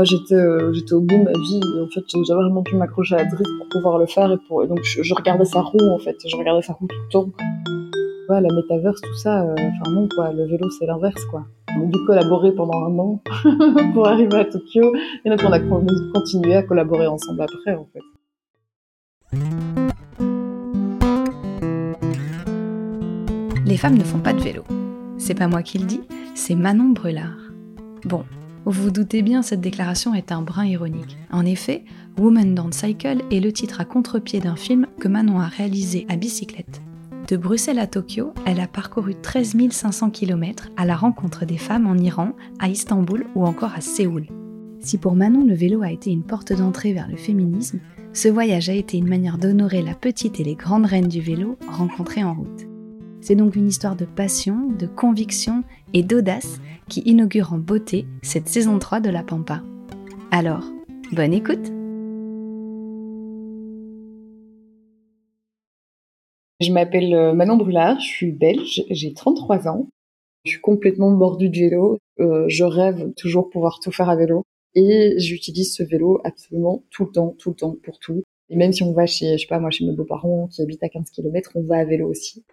Moi, j'étais, euh, j'étais au bout de ma vie. En fait, j'avais vraiment pu m'accrocher à la drisse pour pouvoir le faire. Et, donc, je, regardais sa roue, en fait. Je regardais sa roue tout le temps. Ouais, la métaverse, tout ça, euh, enfin non, quoi. Le vélo, c'est l'inverse, quoi. On a dû collaborer pendant un an pour arriver à Tokyo. Et donc, on a continué à collaborer ensemble après, en fait. Les femmes ne font pas de vélo. C'est pas moi qui le dis, c'est Manon Brulard. Bon, vous vous doutez bien, cette déclaration est un brin ironique. En effet, Woman Don't Cycle est le titre à contre-pied d'un film que Manon a réalisé à bicyclette. De Bruxelles à Tokyo, elle a parcouru 13 500 km à la rencontre des femmes en Iran, à Istanbul ou encore à Séoul. Si pour Manon le vélo a été une porte d'entrée vers le féminisme, ce voyage a été une manière d'honorer la petite et les grandes reines du vélo rencontrées en route. C'est donc une histoire de passion, de conviction et d'audace qui inaugure en beauté cette saison 3 de La Pampa. Alors, bonne écoute Je m'appelle euh, Manon Brulard, je suis belge, j'ai 33 ans. Je suis complètement mordue du vélo. Euh, je rêve toujours pouvoir tout faire à vélo. Et j'utilise ce vélo absolument tout le temps, tout le temps, pour tout. Et même si on va chez, je sais pas, moi, chez mes beaux-parents qui habitent à 15 km, on va à vélo aussi.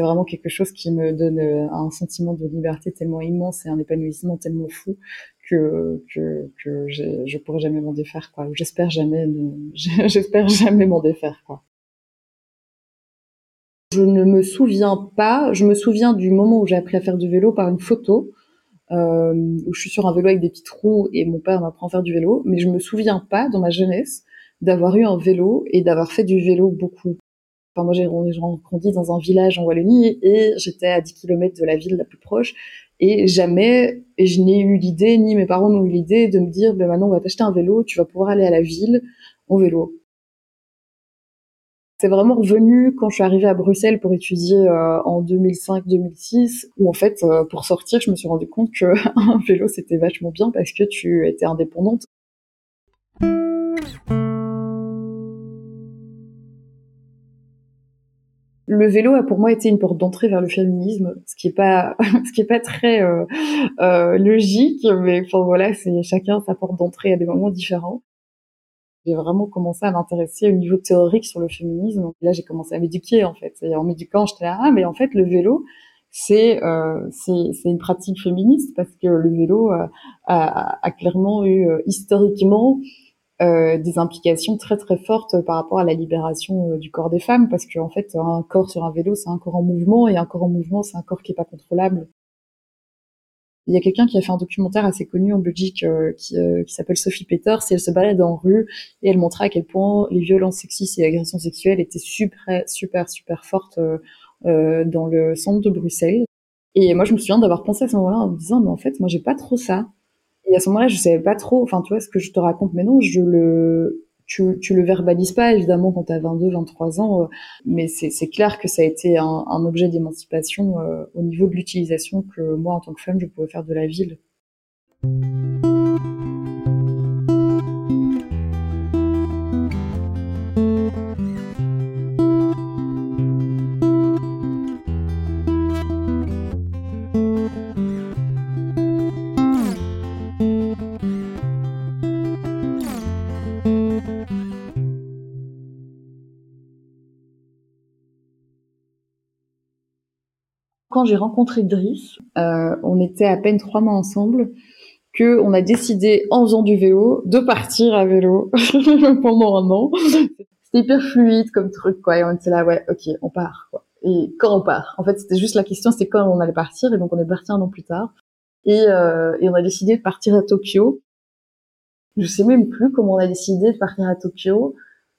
C'est vraiment quelque chose qui me donne euh, un sentiment de liberté tellement immense et un épanouissement tellement fou que que, que je pourrais jamais m'en défaire quoi. J'espère jamais j'espère jamais m'en défaire quoi. Je ne me souviens pas. Je me souviens du moment où j'ai appris à faire du vélo par une photo euh, où je suis sur un vélo avec des petits trous et mon père m'apprend à faire du vélo. Mais je me souviens pas dans ma jeunesse d'avoir eu un vélo et d'avoir fait du vélo beaucoup. Enfin, moi, j'ai grandi dans un village en Wallonie et j'étais à 10 km de la ville la plus proche. Et jamais, je n'ai eu l'idée, ni mes parents n'ont eu l'idée de me dire, ben maintenant, on va t'acheter un vélo, tu vas pouvoir aller à la ville en vélo. C'est vraiment revenu quand je suis arrivée à Bruxelles pour étudier euh, en 2005-2006, où en fait, euh, pour sortir, je me suis rendu compte que un vélo, c'était vachement bien parce que tu étais indépendante. Le vélo a pour moi été une porte d'entrée vers le féminisme, ce qui est pas, ce qui est pas très euh, euh, logique, mais enfin voilà, c'est chacun sa porte d'entrée à des moments différents. J'ai vraiment commencé à m'intéresser au niveau théorique sur le féminisme. Là, j'ai commencé à m'éduquer en fait. Et en m'éduquant, j'étais là, ah mais en fait le vélo, c'est euh, c'est une pratique féministe parce que le vélo euh, a, a, clairement eu euh, historiquement euh, des implications très très fortes par rapport à la libération euh, du corps des femmes, parce qu'en fait, un corps sur un vélo, c'est un corps en mouvement, et un corps en mouvement, c'est un corps qui est pas contrôlable. Il y a quelqu'un qui a fait un documentaire assez connu en Belgique euh, qui, qui s'appelle Sophie Peters, et elle se balade en rue et elle montrait à quel point les violences sexistes et l'agression sexuelle étaient super super super fortes dans le centre de Bruxelles. Et moi, je me souviens d'avoir pensé à ce moment-là en me disant, mais en fait, moi, j'ai pas trop ça. Et à ce moment-là, je savais pas trop, enfin, tu vois, ce que je te raconte mais non, je le, tu, tu le verbalises pas, évidemment, quand tu as 22, 23 ans, euh, mais c'est clair que ça a été un, un objet d'émancipation euh, au niveau de l'utilisation que moi, en tant que femme, je pouvais faire de la ville. J'ai rencontré Driss, euh, on était à peine trois mois ensemble, que on a décidé, en faisant du vélo, de partir à vélo pendant un an. C'était hyper fluide comme truc, quoi. Et on était là, ouais, ok, on part, quoi. Et quand on part En fait, c'était juste la question, c'est quand on allait partir. Et donc, on est parti un an plus tard. Et, euh, et on a décidé de partir à Tokyo. Je sais même plus comment on a décidé de partir à Tokyo.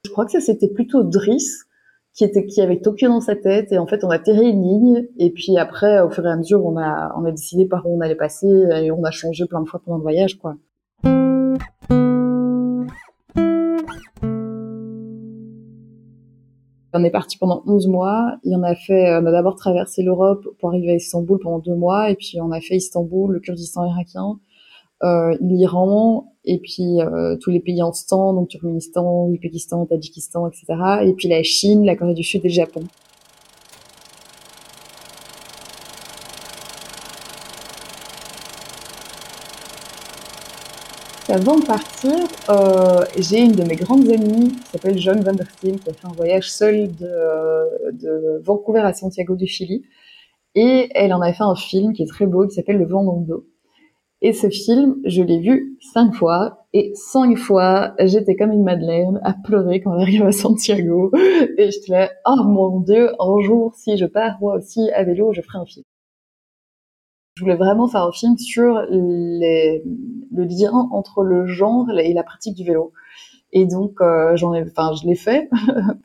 Je crois que ça, c'était plutôt Driss qui était qui avait Tokyo dans sa tête et en fait on a terré une ligne et puis après au fur et à mesure on a on a décidé par où on allait passer et on a changé plein de fois pendant le voyage quoi. On est parti pendant 11 mois. Et on a fait, on a d'abord traversé l'Europe pour arriver à Istanbul pendant deux mois. Et puis on a fait Istanbul, le Kurdistan irakien, euh, l'Iran et puis euh, tous les pays en stand, donc Turkménistan, Ouzbékistan, Tadjikistan, etc. Et puis la Chine, la Corée du Sud et le Japon. avant de partir, euh, j'ai une de mes grandes amies qui s'appelle John Van Der Steen, qui a fait un voyage seul de, euh, de, Vancouver à Santiago du Chili. Et elle en a fait un film qui est très beau, qui s'appelle Le vent dans le dos. Et ce film, je l'ai vu cinq fois, et cinq fois, j'étais comme une madeleine à pleurer quand on arrive à Santiago. Et j'étais là, oh mon dieu, un jour, si je pars moi aussi à vélo, je ferai un film. Je voulais vraiment faire un film sur les, le lien entre le genre et la pratique du vélo. Et donc, euh, j'en ai, enfin, je l'ai fait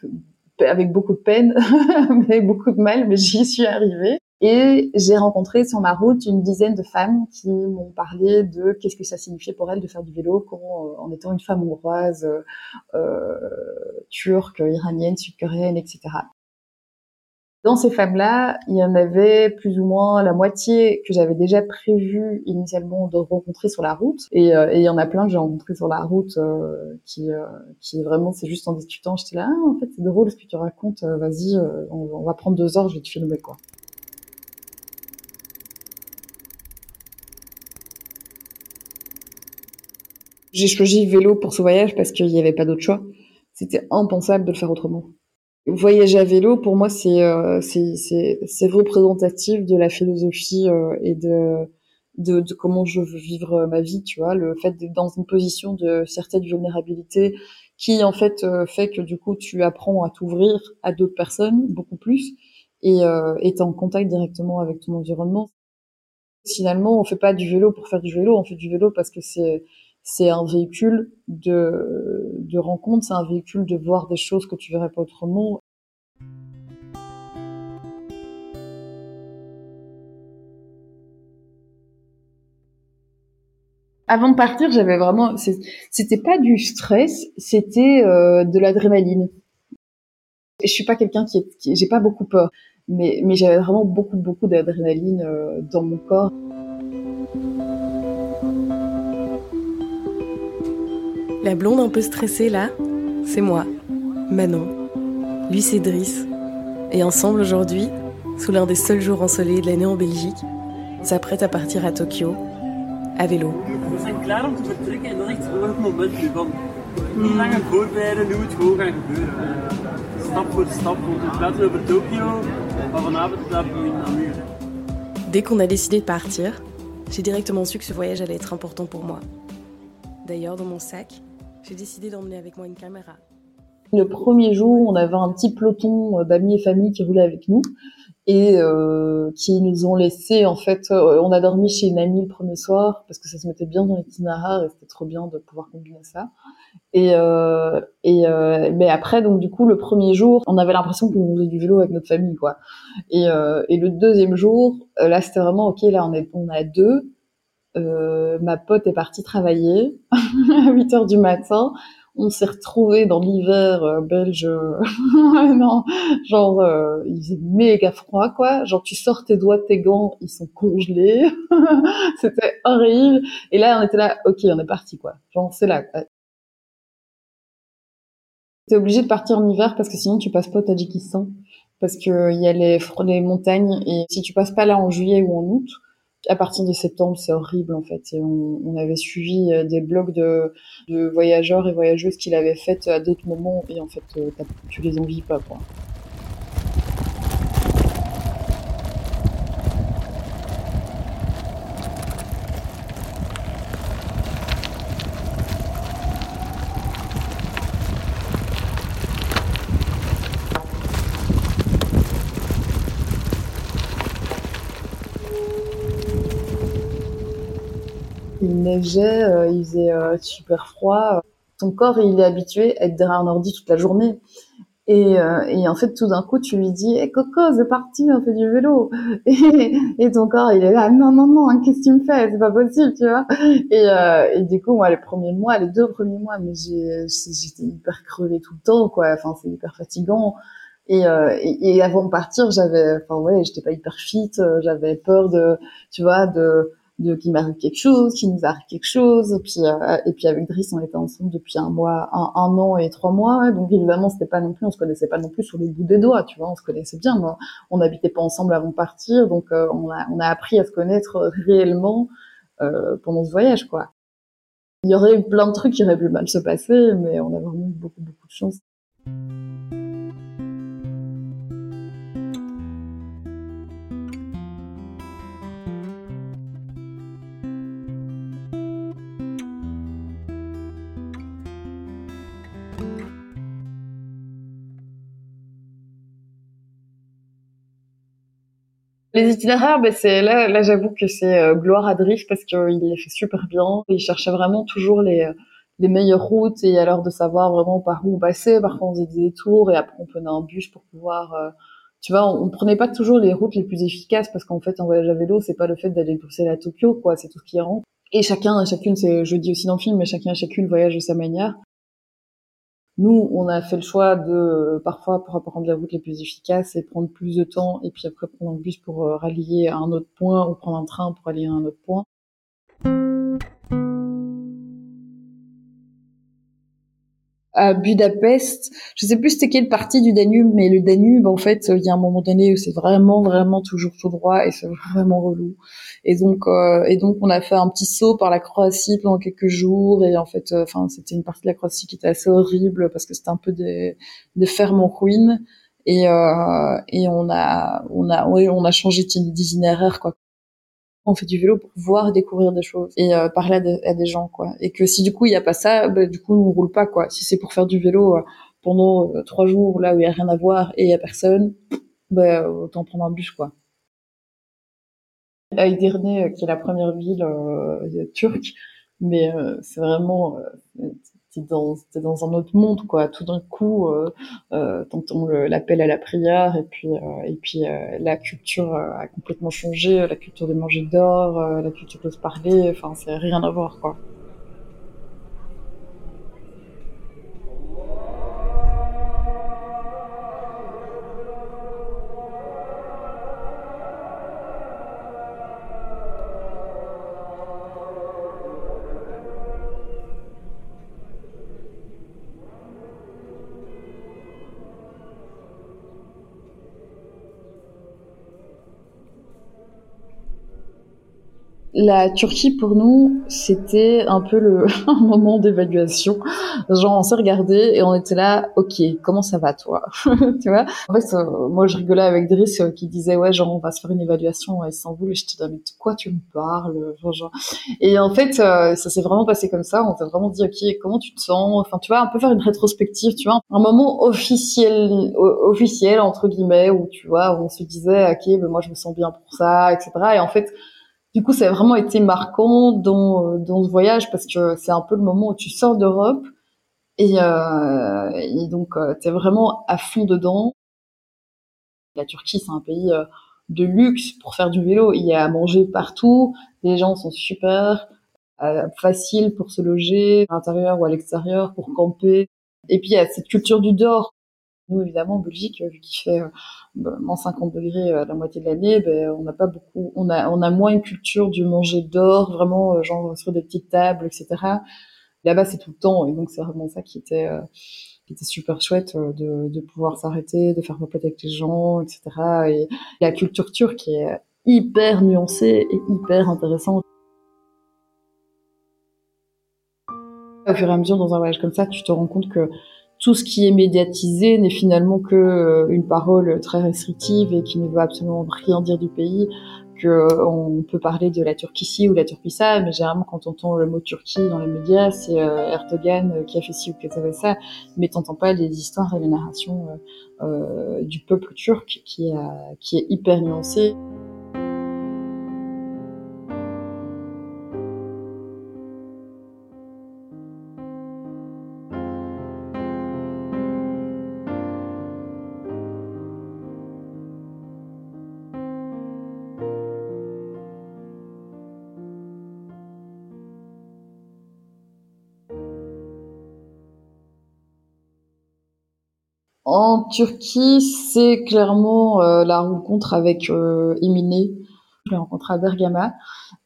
avec beaucoup de peine, avec beaucoup de mal, mais j'y suis arrivée. Et j'ai rencontré sur ma route une dizaine de femmes qui m'ont parlé de qu'est-ce que ça signifiait pour elles de faire du vélo, comment, euh, en étant une femme hongroise, euh, euh, turque, iranienne, sud-coréenne, etc. Dans ces femmes-là, il y en avait plus ou moins la moitié que j'avais déjà prévu initialement de rencontrer sur la route, et, euh, et il y en a plein que j'ai rencontré sur la route qui, qui vraiment c'est juste en discutant, j'étais là, ah, en fait c'est drôle ce que tu racontes, vas-y, on, on va prendre deux heures, je vais te filmer quoi. J'ai choisi vélo pour ce voyage parce qu'il n'y avait pas d'autre choix. C'était impensable de le faire autrement. Voyager à vélo, pour moi, c'est euh, c'est représentatif de la philosophie euh, et de, de, de comment je veux vivre ma vie. Tu vois, le fait d'être dans une position de certaine vulnérabilité qui en fait euh, fait que du coup tu apprends à t'ouvrir à d'autres personnes beaucoup plus et euh, en contact directement avec ton environnement. Finalement, on fait pas du vélo pour faire du vélo, on fait du vélo parce que c'est c'est un véhicule de, de rencontre, c'est un véhicule de voir des choses que tu verrais pas autrement. Avant de partir, j'avais vraiment, c'était pas du stress, c'était euh, de l'adrénaline. Je suis pas quelqu'un qui, est, j'ai pas beaucoup peur, mais, mais j'avais vraiment beaucoup beaucoup d'adrénaline euh, dans mon corps. La blonde un peu stressée là, c'est moi, Manon. Lui c'est Driss. Et ensemble aujourd'hui, sous l'un des seuls jours ensoleillés de l'année en Belgique, s'apprête à partir à Tokyo, à vélo. Dès qu'on a décidé de partir, j'ai directement su que ce voyage allait être important pour moi. D'ailleurs, dans mon sac, j'ai décidé d'emmener avec moi une caméra. Le premier jour, on avait un petit peloton euh, d'amis et familles qui roulaient avec nous et euh, qui nous ont laissé en fait. Euh, on a dormi chez une amie le premier soir parce que ça se mettait bien dans l'itinéraire et c'était trop bien de pouvoir combiner ça. Et, mais après donc du coup le premier jour, on avait l'impression qu'on faisait du vélo avec notre famille quoi. Et, le deuxième jour, là c'était vraiment ok là on est on a deux euh, ma pote est partie travailler à 8 heures du matin. On s'est retrouvés dans l'hiver euh, belge. non, genre euh, il faisait méga froid quoi. Genre tu sors tes doigts tes gants, ils sont congelés. C'était horrible. Et là on était là, ok, on est parti quoi. Genre c'est là. T'es obligé de partir en hiver parce que sinon tu passes pas au Tadjikistan parce que il y a les, les montagnes et si tu passes pas là en juillet ou en août, à partir de septembre, c'est horrible en fait. On, avait suivi euh, des blogs de, de voyageurs et voyageuses qui l'avaient fait à d'autres moments et en fait, euh, tu les envies pas quoi. Euh, il faisait euh, super froid. Ton corps, il est habitué à être derrière un ordi toute la journée. Et, euh, en fait, tout d'un coup, tu lui dis hey, Coco, c'est parti, on fait du vélo. Et, ton corps, il est là Non, non, non, hein, qu'est-ce que tu me fais? C'est pas possible, tu vois. Et, du coup, moi, les premiers mois, les deux premiers mois, mais j'étais hyper crevée tout le temps, quoi. Enfin, c'est hyper fatigant. Et, avant de partir, j'avais, enfin ouais, j'étais pas hyper fit. J'avais peur de, tu vois, de de qu'il m'arrive quelque chose, qu'il nous arrive quelque chose. Et puis, euh, et puis avec Driss, on était ensemble depuis un mois, un, un an et trois mois. donc évidemment, c'était pas non plus, on se connaissait pas non plus sur les bouts des doigts, tu vois. On se connaissait bien, mais on n'habitait pas ensemble avant de partir. Donc euh, on a, on a appris à se connaître réellement euh, pendant ce voyage, quoi. Il y aurait eu plein de trucs qui auraient pu mal se passer, mais on a vraiment eu beaucoup, beaucoup de chance. Les itinéraires, ben c'est là, là j'avoue que c'est euh, gloire à Drift parce qu'il les fait super bien. Il cherchait vraiment toujours les, euh, les meilleures routes et alors de savoir vraiment par où on passait. Parfois on faisait des détours et après on prenait un bus pour pouvoir. Euh, tu vois, on, prenait pas toujours les routes les plus efficaces parce qu'en fait en voyage à vélo, c'est pas le fait d'aller pousser à Tokyo, quoi. C'est tout ce qui rentre. Et chacun, chacune, c'est, je dis aussi dans le film, mais chacun, chacune voyage de sa manière. Nous, on a fait le choix de parfois pour prendre les routes les plus efficaces et prendre plus de temps et puis après prendre un bus pour euh, rallier à un autre point ou prendre un train pour aller à un autre point. À Budapest. Je sais plus c'était quelle partie du Danube, mais le Danube, en fait, il y a un moment donné où c'est vraiment, vraiment toujours tout droit et c'est vraiment relou. Et donc, euh, et donc, on a fait un petit saut par la Croatie pendant quelques jours et en fait, euh, enfin, c'était une partie de la Croatie qui était assez horrible parce que c'était un peu des, des fermes en ruine. Et, euh, et on a, on a, oui, on a changé d'itinéraire, quoi on fait du vélo pour voir découvrir des choses et euh, parler à, des gens quoi. Et que si du coup il y a pas ça bah, du coup on roule pas quoi. Si c'est pour faire du vélo euh, pendant euh, trois jours là où il y a rien à voir et il y a personne bah, autant prendre un bus quoi. Edirne qui est la première ville turque mais c'est vraiment dans dans un autre monde quoi. Tout d'un coup euh, euh, t'entends l'appel à la prière et puis euh, et puis euh, la culture a complètement changé. La culture de manger d'or la culture de se parler enfin c'est rien à voir quoi la Turquie pour nous, c'était un peu le moment d'évaluation. Genre on s'est regardé et on était là, ok, comment ça va toi? Tu vois? En fait, euh, moi je rigolais avec Driss euh, qui disait ouais genre on va se faire une évaluation à Istanbul. Et je te disais mais de quoi tu me parles? Genre, Et en fait euh, ça s'est vraiment passé comme ça. On t'a vraiment dit ok comment tu te sens? Enfin tu vois un peu faire une rétrospective, tu vois, un moment officiel officiel entre guillemets où tu vois où on se disait ok ben moi je me sens bien pour ça etc. Et en fait du coup, ça a vraiment été marquant dans, euh, dans ce voyage parce que c'est un peu le moment où tu sors d'Europe et, euh, donc euh, tu es vraiment à fond dedans. La Turquie, c'est un pays de luxe pour faire du vélo. Il y a à manger partout, les gens sont super, euh, faciles pour se loger à l'intérieur ou à l'extérieur, pour camper. Et puis il y a cette culture du dehors nous, évidemment, en Belgique, vu qu'il fait euh, bah, moins 50 degrés euh, la moitié de l'année, ben, on n'a pas beaucoup, on a, on a moins une culture du manger dehors, vraiment, euh, genre sur des petites tables, etc. Là-bas, c'est tout le temps, et donc c'est vraiment ça qui était, qui était super chouette de, de pouvoir s'arrêter, de faire popote avec les gens, etc. Et la culture turque est hyper nuancée et hyper intéressante. Au fur et à mesure, dans un voyage comme ça, tu te rends compte que tout ce qui est médiatisé n'est finalement que euh, une parole très restrictive et qui ne veut absolument rien dire du pays que euh, on peut parler de la Turquie ou la Turquie ça, mais généralement quand on entend le mot Turquie dans les médias, c'est euh, Erdogan qui a fait ci ou qui a fait ça, mais t'entends pas les histoires et les narrations du peuple turc qui est hyper nuancé. Turquie, c'est clairement euh, la rencontre avec euh, Emine. Je l'ai rencontrée à Bergama.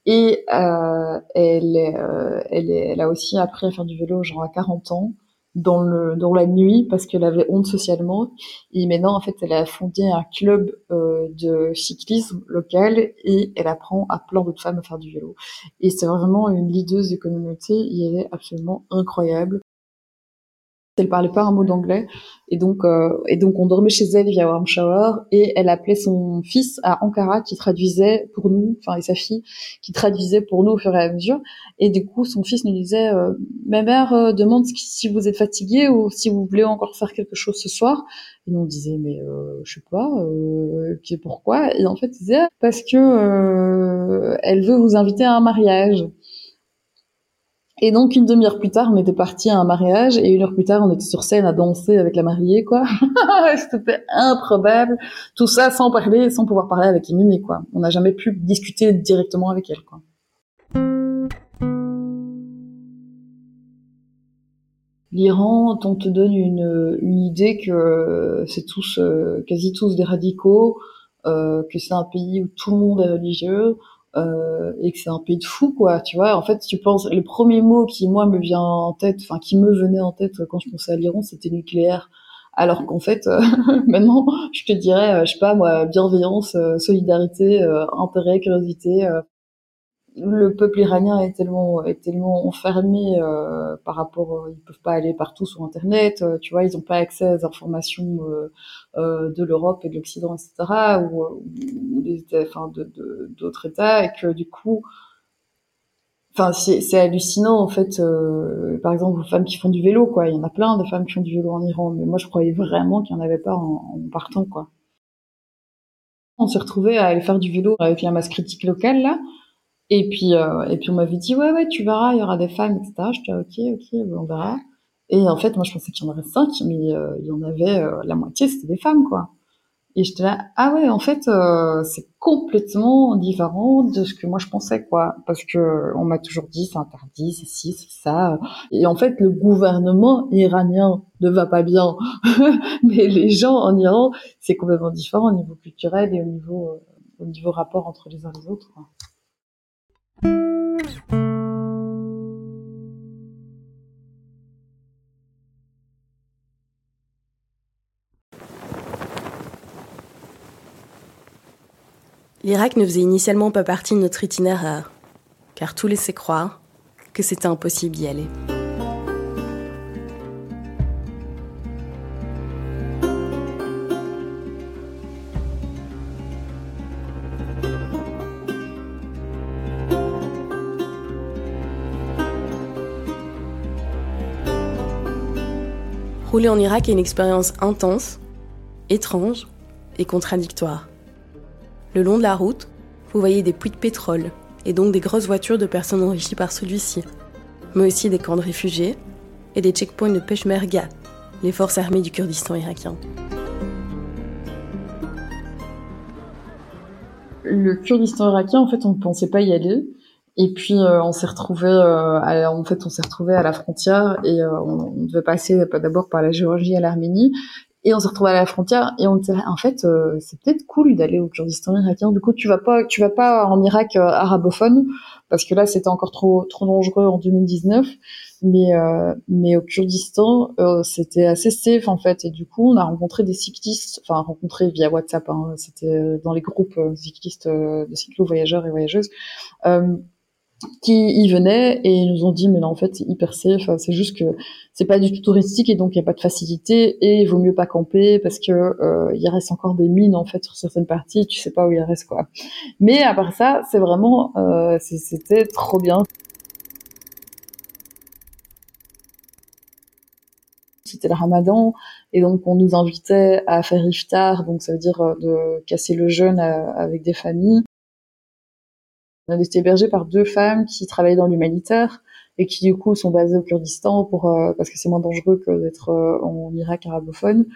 Et euh, elle, euh, elle, est, elle a aussi appris à faire du vélo genre à 40 ans dans le dans la nuit parce qu'elle avait honte socialement. Et maintenant en fait elle a fondé un club euh, de cyclisme local et elle apprend à plein d'autres femmes à faire du vélo. Et c'est vraiment une leaduse de communauté. Et elle est absolument incroyable elle parlait pas un mot d'anglais. Et donc euh, et donc on dormait chez elle via Warm Shower. Et elle appelait son fils à Ankara qui traduisait pour nous enfin et sa fille qui traduisait pour nous au fur et à mesure. Et du coup son fils nous disait euh, ma mère euh, demande si vous êtes fatigué ou si vous voulez encore faire quelque chose ce soir et nous on disait mais euh, je sais pas euh, pourquoi? Et en fait il disait parce que euh, elle veut vous inviter à un mariage et donc une demi-heure plus tard, on était parti à un mariage et une heure plus tard, on était sur scène à danser avec la mariée, quoi. C'était improbable. Tout ça sans parler, sans pouvoir parler avec Emine, quoi. On n'a jamais pu discuter directement avec elle, quoi. L'Iran, on te donne une, une idée que c'est tous, euh, quasi tous des radicaux, euh, que c'est un pays où tout le monde est religieux, euh, et que c'est un pays de fou quoi tu vois. En fait tu penses le premier mot qui moi me vient en tête enfin qui me venait en tête quand je pensais à l'Iran c'était nucléaire. Alors qu'en fait euh, maintenant je te dirais euh, je sais pas moi bienveillance euh, solidarité intérêt curiosité le peuple iranien est tellement est tellement enfermé euh, par rapport ils peuvent pas aller partout sur internet euh, tu vois ils ont pas accès aux informations euh, euh de l'Europe et de l'Occident etc ou, ou des enfin d'autres états et que du coup enfin c'est hallucinant en fait euh, par exemple les femmes qui font du vélo quoi. Il y en a plein de femmes qui font du vélo en Iran mais moi je croyais vraiment qu'il y en avait pas en, en partant quoi. On s'est retrouvé à aller faire du vélo avec la masse critique locale là et puis, euh, et puis on m'avait dit, ouais, ouais, tu verras, il y aura des femmes, etc. Je disais, ok, ok, on verra. Et en fait, moi, je pensais qu'il y en aurait cinq, mais euh, il y en avait euh, la moitié, c'était des femmes, quoi. Et j'étais là, ah ouais, en fait, euh, c'est complètement différent de ce que moi je pensais, quoi. Parce que on m'a toujours dit, c'est interdit, c'est ci, c'est ça. Et en fait, le gouvernement iranien ne va pas bien. mais les gens en Iran, c'est complètement différent au niveau culturel et au niveau, au niveau rapport entre les uns et les autres, quoi. L'Irak ne faisait initialement pas partie de notre itinéraire, car tout laissait croire que c'était impossible d'y aller. Rouler en Irak est une expérience intense, étrange et contradictoire. Le long de la route, vous voyez des puits de pétrole, et donc des grosses voitures de personnes enrichies par celui-ci, mais aussi des camps de réfugiés et des checkpoints de Peshmerga, les forces armées du Kurdistan irakien. Le Kurdistan irakien, en fait, on ne pensait pas y aller. Et puis euh, on s'est retrouvé, euh, en fait, on s'est retrouvé à la frontière et euh, on, devait passer d'abord par la Géorgie et l'Arménie. Et on s'est retrouvé à la frontière et on disait en fait euh, c'est peut-être cool d'aller au Kurdistan irakien. Du coup tu vas pas tu vas pas en Irak euh, arabophone parce que là c'était encore trop trop dangereux en 2019. Mais euh, mais au Kurdistan c'était assez safe en fait et du coup on a rencontré des cyclistes, enfin rencontré via WhatsApp. Hein, c'était dans les groupes cyclistes de cyclo voyageurs et voyageuses qui y venaient et ils nous ont dit mais non en fait c'est hyper safe. C'est juste que c'est pas du tout touristique et donc il y a pas de facilité et il vaut mieux pas camper parce que euh, il reste encore des mines en fait sur certaines parties. Tu sais pas où il reste quoi. Mais à part ça c'est vraiment euh, c'était trop bien. C'était le ramadan et donc on nous invitait à faire iftar donc ça veut dire euh, de casser le jeûne euh, avec des familles on a été hébergé par deux femmes qui travaillaient dans l'humanitaire et qui du coup sont basées au Kurdistan pour euh, parce que c'est moins dangereux que d'être euh, en Irak arabophone.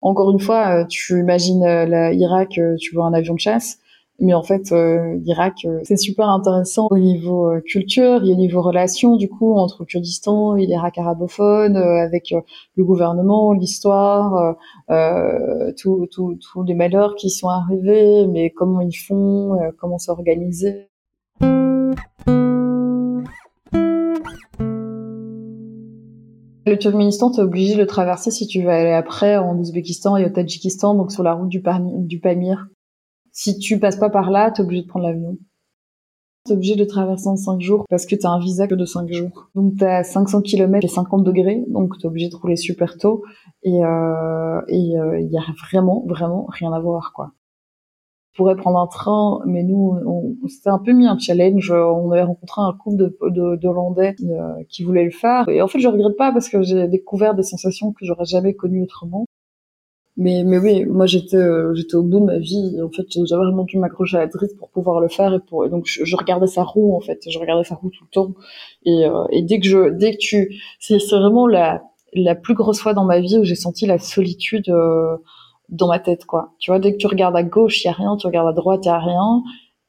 Encore une fois, euh, tu imagines l'Irak, tu vois un avion de chasse, mais en fait l'Irak c'est super intéressant au niveau culture et au niveau relations du coup entre le Kurdistan et l'Irak arabophone avec le gouvernement, l'histoire, tous les malheurs qui sont arrivés, mais comment ils font, comment s'organiser. Le Turkménistan, t'es obligé de le traverser si tu veux aller après en Ouzbékistan et au Tadjikistan, donc sur la route du, Pamir. Si tu passes pas par là, t'es obligé de prendre l'avion. T'es obligé de traverser en 5 jours parce que t'as un visa que de 5 jours. Donc t'as 500 km et 50 degrés, donc t'es obligé de rouler super tôt. Et euh, et euh, il y a vraiment, vraiment rien à voir, quoi. On pourrait prendre un train, mais nous, on, s'était un peu mis un challenge. On avait rencontré un couple de, de, d'Hollandais euh, qui voulaient le faire. Et en fait, je regrette pas parce que j'ai découvert des sensations que j'aurais jamais connues autrement. Mais, mais oui, moi j'étais euh, j'étais au bout de ma vie. En fait, j'avais vraiment dû m'accrocher à la drisse pour pouvoir le faire et pour donc je, regardais sa roue en fait, je regardais sa roue tout le temps. Et, euh, et dès que je dès que tu c'est c'est vraiment la la plus grosse fois dans ma vie où j'ai senti la solitude euh, dans ma tête quoi. Tu vois, dès que tu regardes à gauche, il y a rien, tu regardes à droite, il y a rien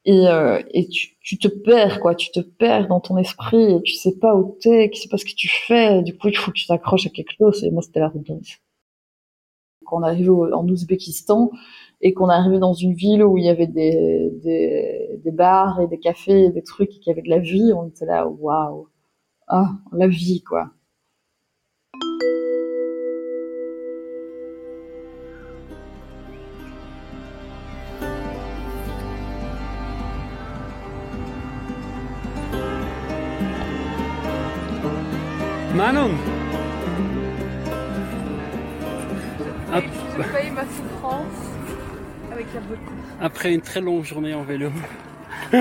et et tu, tu te perds quoi, tu te perds dans ton esprit et tu sais pas où t'es, tu sais pas ce que tu fais. du coup, il faut que tu t'accroches à quelque chose et moi c'était la route quand on arrivait en Ouzbékistan et qu'on arrivait dans une ville où il y avait des, des, des bars et des cafés et des trucs et qu'il y avait de la vie, on était là, waouh, ah, la vie, quoi. Après une très longue journée en vélo. oh,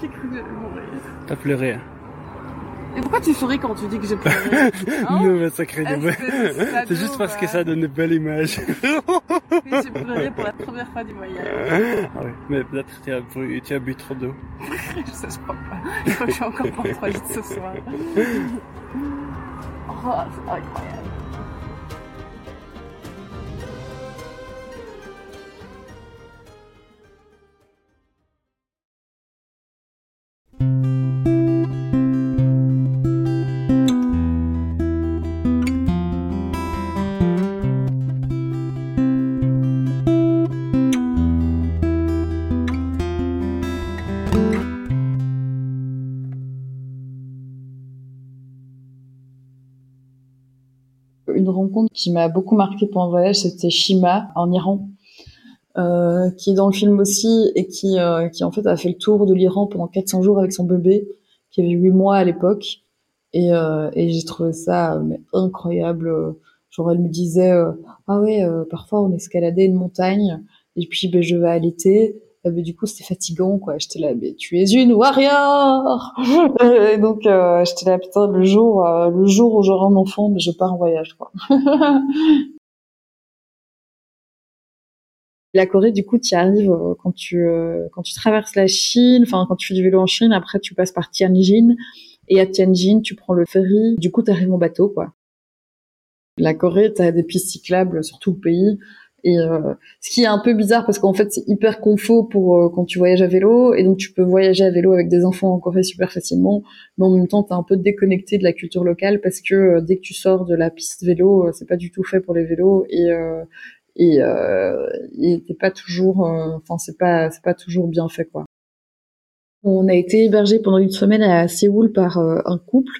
j'ai cru que j'allais mourir. T'as pleuré. Hein. Et pourquoi tu souris quand tu dis que j'ai pleuré hein Non, mais des C'est juste parce que ça donne une belle image. j'ai pleuré pour la première fois du voyage. Ah oui, mais peut-être tu as, bu, tu as bu trop d'eau. je sais, je crois pas. Je crois que je suis encore pas trop vite ce soir. Oh, c'est incroyable. Qui m'a beaucoup marqué pendant le voyage, c'était Shima en Iran. Euh, qui est dans le film aussi et qui, euh, qui en fait a fait le tour de l'Iran pendant 400 jours avec son bébé qui avait 8 mois à l'époque et, euh, j'ai trouvé ça mais incroyable genre elle me disait ah ouais parfois on escaladait une montagne et puis ben je vais allaiter et ben, du coup c'était fatigant quoi. J'étais là mais tu es une warrior! Et donc j'étais là putain le jour le jour où j'aurai un enfant mais je pars en voyage quoi. La Corée, du coup, tu y arrives euh, quand tu euh, quand tu traverses la Chine, enfin quand tu fais du vélo en Chine, après tu passes par Tianjin. Et à Tianjin, tu prends le ferry, du coup tu arrives en bateau quoi. La Corée, tu as des pistes cyclables sur tout le pays et euh, ce qui est un peu bizarre parce qu'en fait c'est hyper confort pour quand tu voyages à vélo. Et donc tu peux voyager à vélo avec des enfants en Corée super facilement. Mais en même temps tu es un peu déconnecté de la culture locale parce que dès que tu sors de la piste vélo c'est pas du tout fait pour les vélos. Et et euh, il pas toujours euh, enfin c'est pas c'est pas toujours bien fait quoi. On a été hébergé pendant une semaine à Séoul par euh, un couple.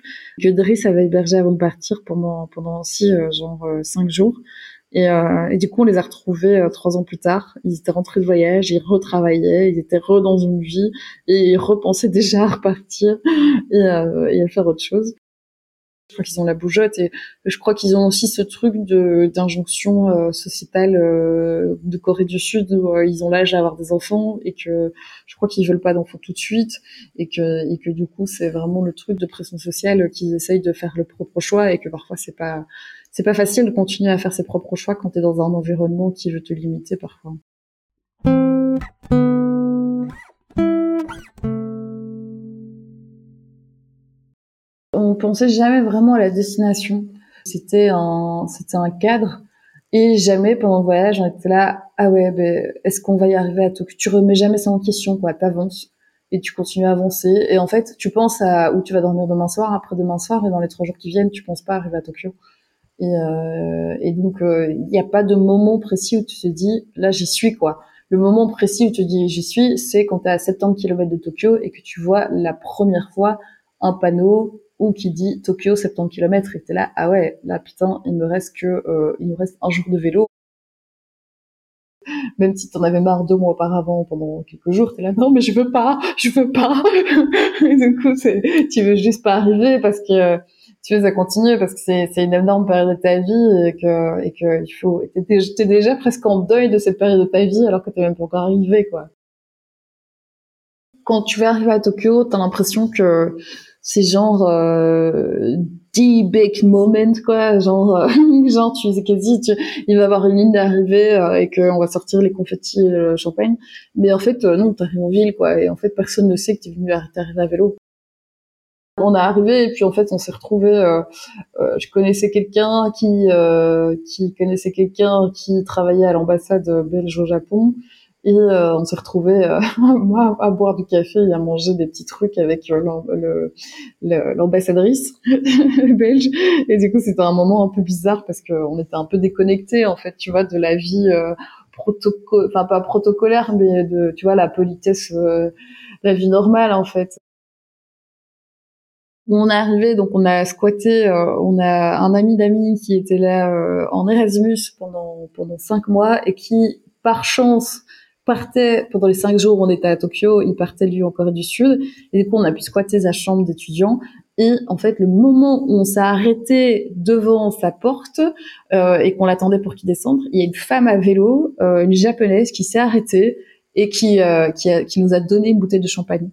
Que Driss avait hébergé avant de partir pendant pendant aussi euh, genre cinq jours et, et, du coup on les a retrouvés trois ans plus tard. Ils étaient rentrés de voyage ils retravaillaient ils étaient re dans une vie et ils repensaient déjà à repartir et, et à faire autre chose. Je crois qu'ils ont la bougeotte et je crois qu'ils ont aussi ce truc de d'injonction euh, sociétale euh, de Corée du Sud où euh, ils ont l'âge d'avoir des enfants et que je crois qu'ils veulent pas d'enfants tout de suite et que et que du coup c'est vraiment le truc de pression sociale qu'ils essayent de faire le propre choix et que parfois c'est pas c'est pas facile de continuer à faire ses propres choix quand tu es dans un environnement qui veut te limiter parfois. on pensait jamais vraiment à la destination. C'était un, c'était un cadre. Et jamais pendant le voyage, on était là, ah ouais, ben, est-ce qu'on va y arriver à Tokyo Tu remets jamais ça en question, quoi. T'avances et tu continues à avancer. Et en fait, tu penses à où tu vas dormir demain soir, après demain soir, et dans les trois jours qui viennent, tu penses pas arriver à Tokyo. Et, euh, et donc, euh, il n'y a pas de moment précis où tu te dis, là, j'y suis, quoi. Le moment précis où tu te dis, j'y suis, c'est quand tu es à 70 km de Tokyo et que tu vois la première fois un panneau ou qui dit Tokyo 70 km et t'es là ah ouais là putain il me reste que euh, il nous reste un jour de vélo même si t'en avais marre deux mois auparavant pendant quelques jours t'es là non mais je veux pas je veux pas et du coup tu veux juste pas arriver parce que tu veux ça continue parce que c'est une énorme période de ta vie et que et que il faut t'es, déjà presque en deuil de cette période de ta vie alors que t'es même pas encore arrivé quoi. Quand tu vas arriver à Tokyo t'as l'impression que c'est genre euh, the big moment quoi. Genre euh, genre tu sais quasi tu, il va y avoir une ligne d'arrivée euh, et qu'on va sortir les confettis et le champagne. Mais en fait euh, non t'arrives en ville quoi et en fait personne ne sait que t'es venu t'arriver à vélo on est arrivé et puis en fait on s'est retrouvé euh, euh, je connaissais quelqu'un qui qui connaissait quelqu'un qui travaillait à l'ambassade belge au Japon et euh, on s'est retrouvé euh, à boire du café et à manger des petits trucs avec euh, l'ambassadrice belge. Et du coup, c'était un moment un peu bizarre parce qu'on était un peu déconnecté en fait, tu vois, de la vie euh, protocole, enfin pas protocolaire, mais de, tu vois, la politesse, la vie normale en fait. On est arrivé, donc on a squatté, on a un ami d'amis qui était là en Erasmus pendant pendant cinq mois et qui, par chance, partait pendant les cinq jours où on était à Tokyo, il partait lui en Corée du Sud, et du coup on a pu squatter sa chambre d'étudiant. Et en fait, le moment où on s'est arrêté devant sa porte euh, et qu'on l'attendait pour qu'il descende, il y a une femme à vélo, euh, une japonaise, qui s'est arrêtée et qui, euh, qui, a, qui nous a donné une bouteille de champagne.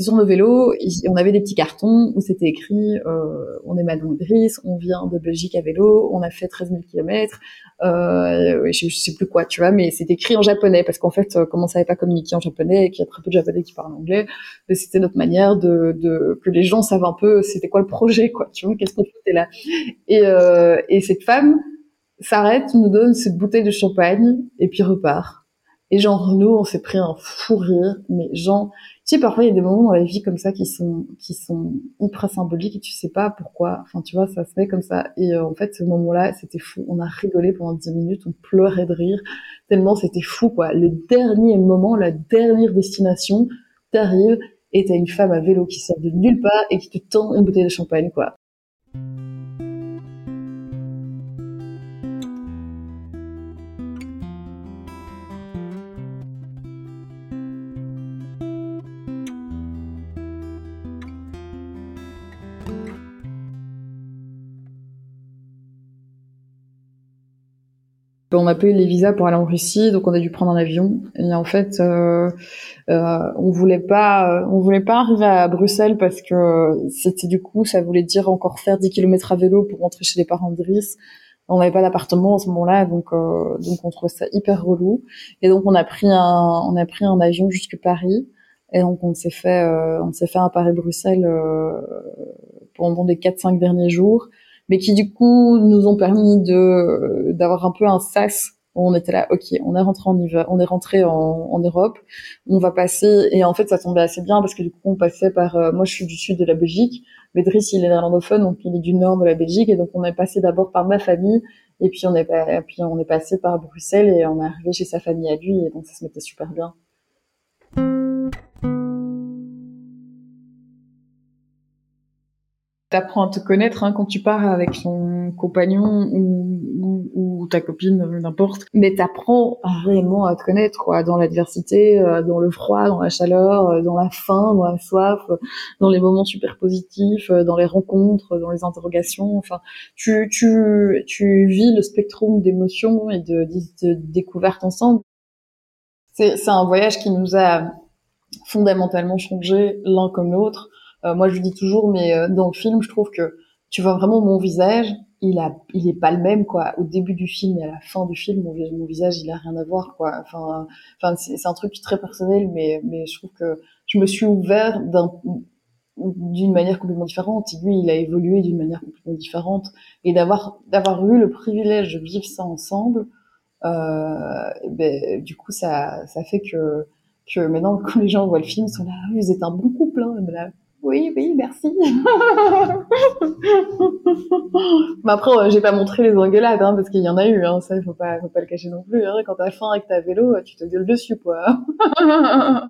Sur nos vélos, on avait des petits cartons où c'était écrit euh, on est Madame Driss, on vient de Belgique à vélo, on a fait 13 000 kilomètres, euh, je, sais plus quoi, tu vois, mais c'est écrit en japonais parce qu'en fait, euh, comme on savait pas communiquer en japonais et qu'il y a très peu de japonais qui parlent anglais, c'était notre manière de, de, que les gens savent un peu c'était quoi le projet, quoi, tu vois, qu'est-ce qu'on faisait là. Et, euh, et cette femme s'arrête, nous donne cette bouteille de champagne et puis repart. Et genre nous, on s'est pris un fou rire, mais genre tu sais, parfois il y a des moments dans la vie comme ça qui sont qui sont hyper symboliques et tu sais pas pourquoi. Enfin, tu vois, ça se fait comme ça. Et euh, en fait, ce moment-là, c'était fou. On a rigolé pendant 10 minutes, on pleurait de rire tellement c'était fou, quoi. Le dernier moment, la dernière destination, t'arrives et t'as une femme à vélo qui sort de nulle part et qui te tend une bouteille de champagne, quoi. On n'a pas eu les visas pour aller en Russie, donc on a dû prendre un avion. Et en fait, euh, euh, on voulait pas, on voulait pas arriver à Bruxelles parce que c'était du coup, ça voulait dire encore faire 10 km à vélo pour rentrer chez les parents de Driss. On n'avait pas d'appartement à ce moment-là, donc euh, donc on trouvait ça hyper relou. Et donc on a pris un, on a pris un avion jusque Paris. Et donc on s'est fait, euh, on s'est fait un Paris-Bruxelles euh, pendant les 4-5 derniers jours mais qui du coup nous ont permis de d'avoir un peu un sas où on était là, ok, on est rentré en on est rentré en, en, Europe, on va passer et en fait ça tombait assez bien parce que du coup on passait par, euh, moi je suis du sud de la Belgique, Bédris il est néerlandophone donc il est du nord de la Belgique et donc on est passé d'abord par ma famille et puis on est puis on est passé par Bruxelles et on est arrivé chez sa famille à lui et donc ça se mettait super bien. T'apprends à te connaître hein, quand tu pars avec ton compagnon ou, ta copine, n'importe. Mais t'apprends réellement à te connaître, quoi, dans l'adversité, euh, dans le froid, dans la chaleur, euh, dans la faim, dans la soif, euh, dans les moments super positifs, dans les rencontres, dans les interrogations. Enfin, tu, tu, tu vis le spectrum d'émotions et de, de, découvertes ensemble. C'est un voyage qui nous a fondamentalement changé l'un comme l'autre moi, je dis toujours, mais euh, dans le film, je trouve que tu vois vraiment mon visage, il a, il est pas le même quoi. Au début du film et à la fin du film, mon, visage, il a rien à voir quoi. Enfin, enfin, c'est un truc très personnel, mais mais je trouve que je me suis ouvert d'un d'une manière complètement différente. Lui, il a évolué d'une manière complètement différente. Et d'avoir d'avoir eu le privilège de vivre ça ensemble, euh, ben, du coup, ça ça fait que que maintenant, quand les gens voient le film, ils sont là, ah, vous êtes un bon couple. Hein, oui, oui, merci. Mais bah, après, euh, j'ai pas montré les engueulades, hein, parce qu'il y en a eu, hein, ça, faut pas, faut pas le cacher non plus. Hein. Quand t'as faim avec ta vélo, euh, tu te gueules dessus, quoi.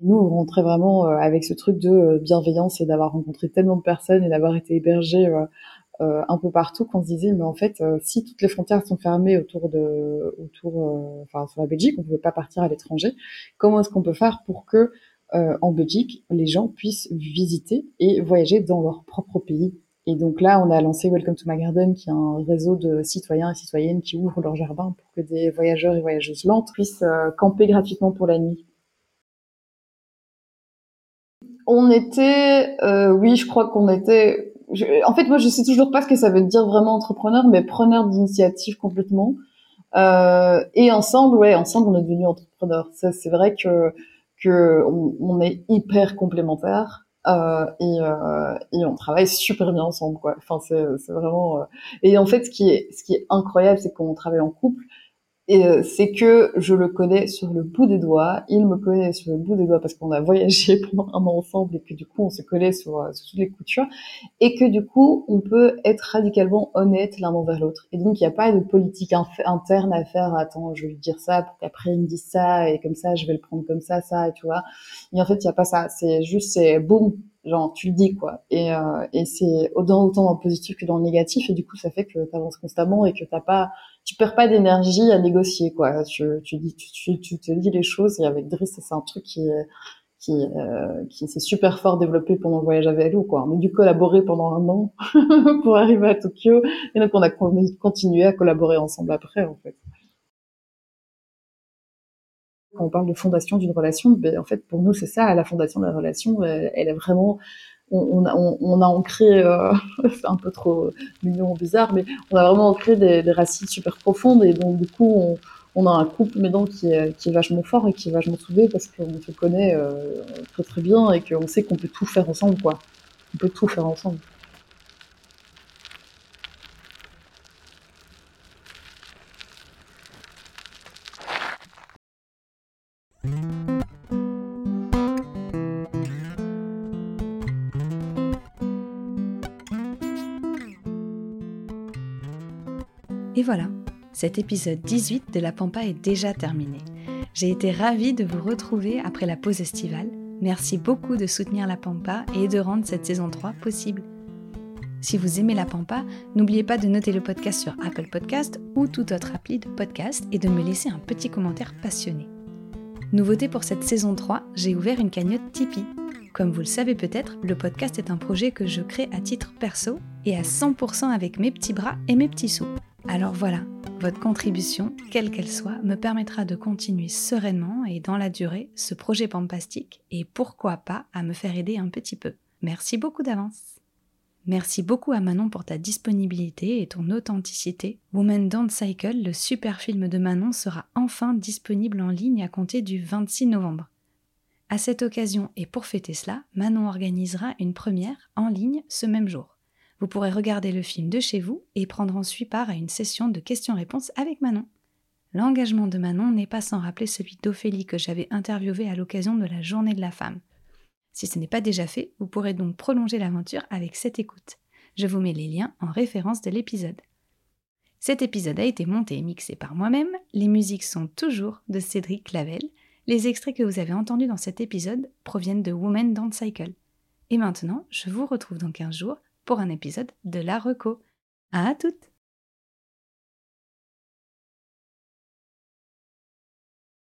Nous, on rentrait vraiment euh, avec ce truc de bienveillance et d'avoir rencontré tellement de personnes et d'avoir été hébergé un peu partout qu'on se disait mais en fait si toutes les frontières sont fermées autour de autour enfin sur la Belgique on ne peut pas partir à l'étranger comment est-ce qu'on peut faire pour que en Belgique les gens puissent visiter et voyager dans leur propre pays? Et donc là, on a lancé Welcome to My Garden, qui est un réseau de citoyens et citoyennes qui ouvrent leur jardin pour que des voyageurs et voyageuses lentes puissent euh, camper gratuitement pour la nuit. On était, euh, oui, je crois qu'on était. En fait, moi, je sais toujours pas ce que ça veut dire vraiment entrepreneur, mais preneur d'initiative complètement. Euh, et ensemble, ouais, ensemble, on est devenus entrepreneurs. C'est vrai que que on, est hyper complémentaires. Euh, et, euh, et, on travaille super bien ensemble quoi enfin c'est vraiment euh, et en fait ce qui est ce qui est incroyable c'est qu'on travaille en couple et euh, c'est que je le connais sur le bout des doigts, il me connaît sur le bout des doigts parce qu'on a voyagé pendant un an ensemble et que du coup on se connaît sur, euh, sur toutes les coutures et que du coup on peut être radicalement honnête l'un envers l'autre. Et donc il n'y a pas de politique interne à faire. Attends, je vais lui dire ça pour qu'après il me dise ça et comme ça je vais le prendre comme ça, ça, tu vois. Et en fait il n'y a pas ça. C'est juste c'est boum, genre tu le dis quoi et, euh, et c'est autant autant dans le positif que dans le négatif et du coup ça fait que tu avances constamment et que t'as pas tu perds pas d'énergie à négocier quoi. Tu, tu dis tu, tu, te dis les choses et avec Driss c'est un truc qui qui euh, qui s'est super fort développé pendant le voyage à vélo quoi. On a dû collaborer pendant un an pour arriver à Tokyo. Et donc on a continué à collaborer ensemble après en fait. Quand on parle de fondation d'une relation, ben, en fait, pour nous, c'est ça, la fondation de la relation, elle, est vraiment, on, a, on, a ancré, euh, c'est un peu trop mignon, bizarre, mais on a vraiment ancré des, racines super profondes, et donc, du coup, on, on a un couple maintenant qui est, qui est vachement fort et qui est vachement soudé parce qu'on se connaît euh, très très bien et qu'on sait qu'on peut tout faire ensemble, quoi. On peut tout faire ensemble. Voilà, cet épisode 18 de La Pampa est déjà terminé. J'ai été ravie de vous retrouver après la pause estivale. Merci beaucoup de soutenir La Pampa et de rendre cette saison 3 possible. Si vous aimez La Pampa, n'oubliez pas de noter le podcast sur Apple Podcast ou toute autre appli de podcast et de me laisser un petit commentaire passionné. Nouveauté pour cette saison 3, j'ai ouvert une cagnotte Tipeee. Comme vous le savez peut-être, le podcast est un projet que je crée à titre perso et à 100% avec mes petits bras et mes petits sous. Alors voilà, votre contribution, quelle qu'elle soit, me permettra de continuer sereinement et dans la durée ce projet pampastique et pourquoi pas à me faire aider un petit peu. Merci beaucoup d'avance. Merci beaucoup à Manon pour ta disponibilité et ton authenticité. Woman Don't Cycle, le super film de Manon, sera enfin disponible en ligne à compter du 26 novembre. À cette occasion et pour fêter cela, Manon organisera une première en ligne ce même jour. Vous pourrez regarder le film de chez vous et prendre ensuite part à une session de questions-réponses avec Manon. L'engagement de Manon n'est pas sans rappeler celui d'Ophélie que j'avais interviewé à l'occasion de la Journée de la femme. Si ce n'est pas déjà fait, vous pourrez donc prolonger l'aventure avec cette écoute. Je vous mets les liens en référence de l'épisode. Cet épisode a été monté et mixé par moi-même, les musiques sont toujours de Cédric Clavel, les extraits que vous avez entendus dans cet épisode proviennent de Woman Don't Cycle. Et maintenant, je vous retrouve dans 15 jours pour un épisode de La Reco. À toutes!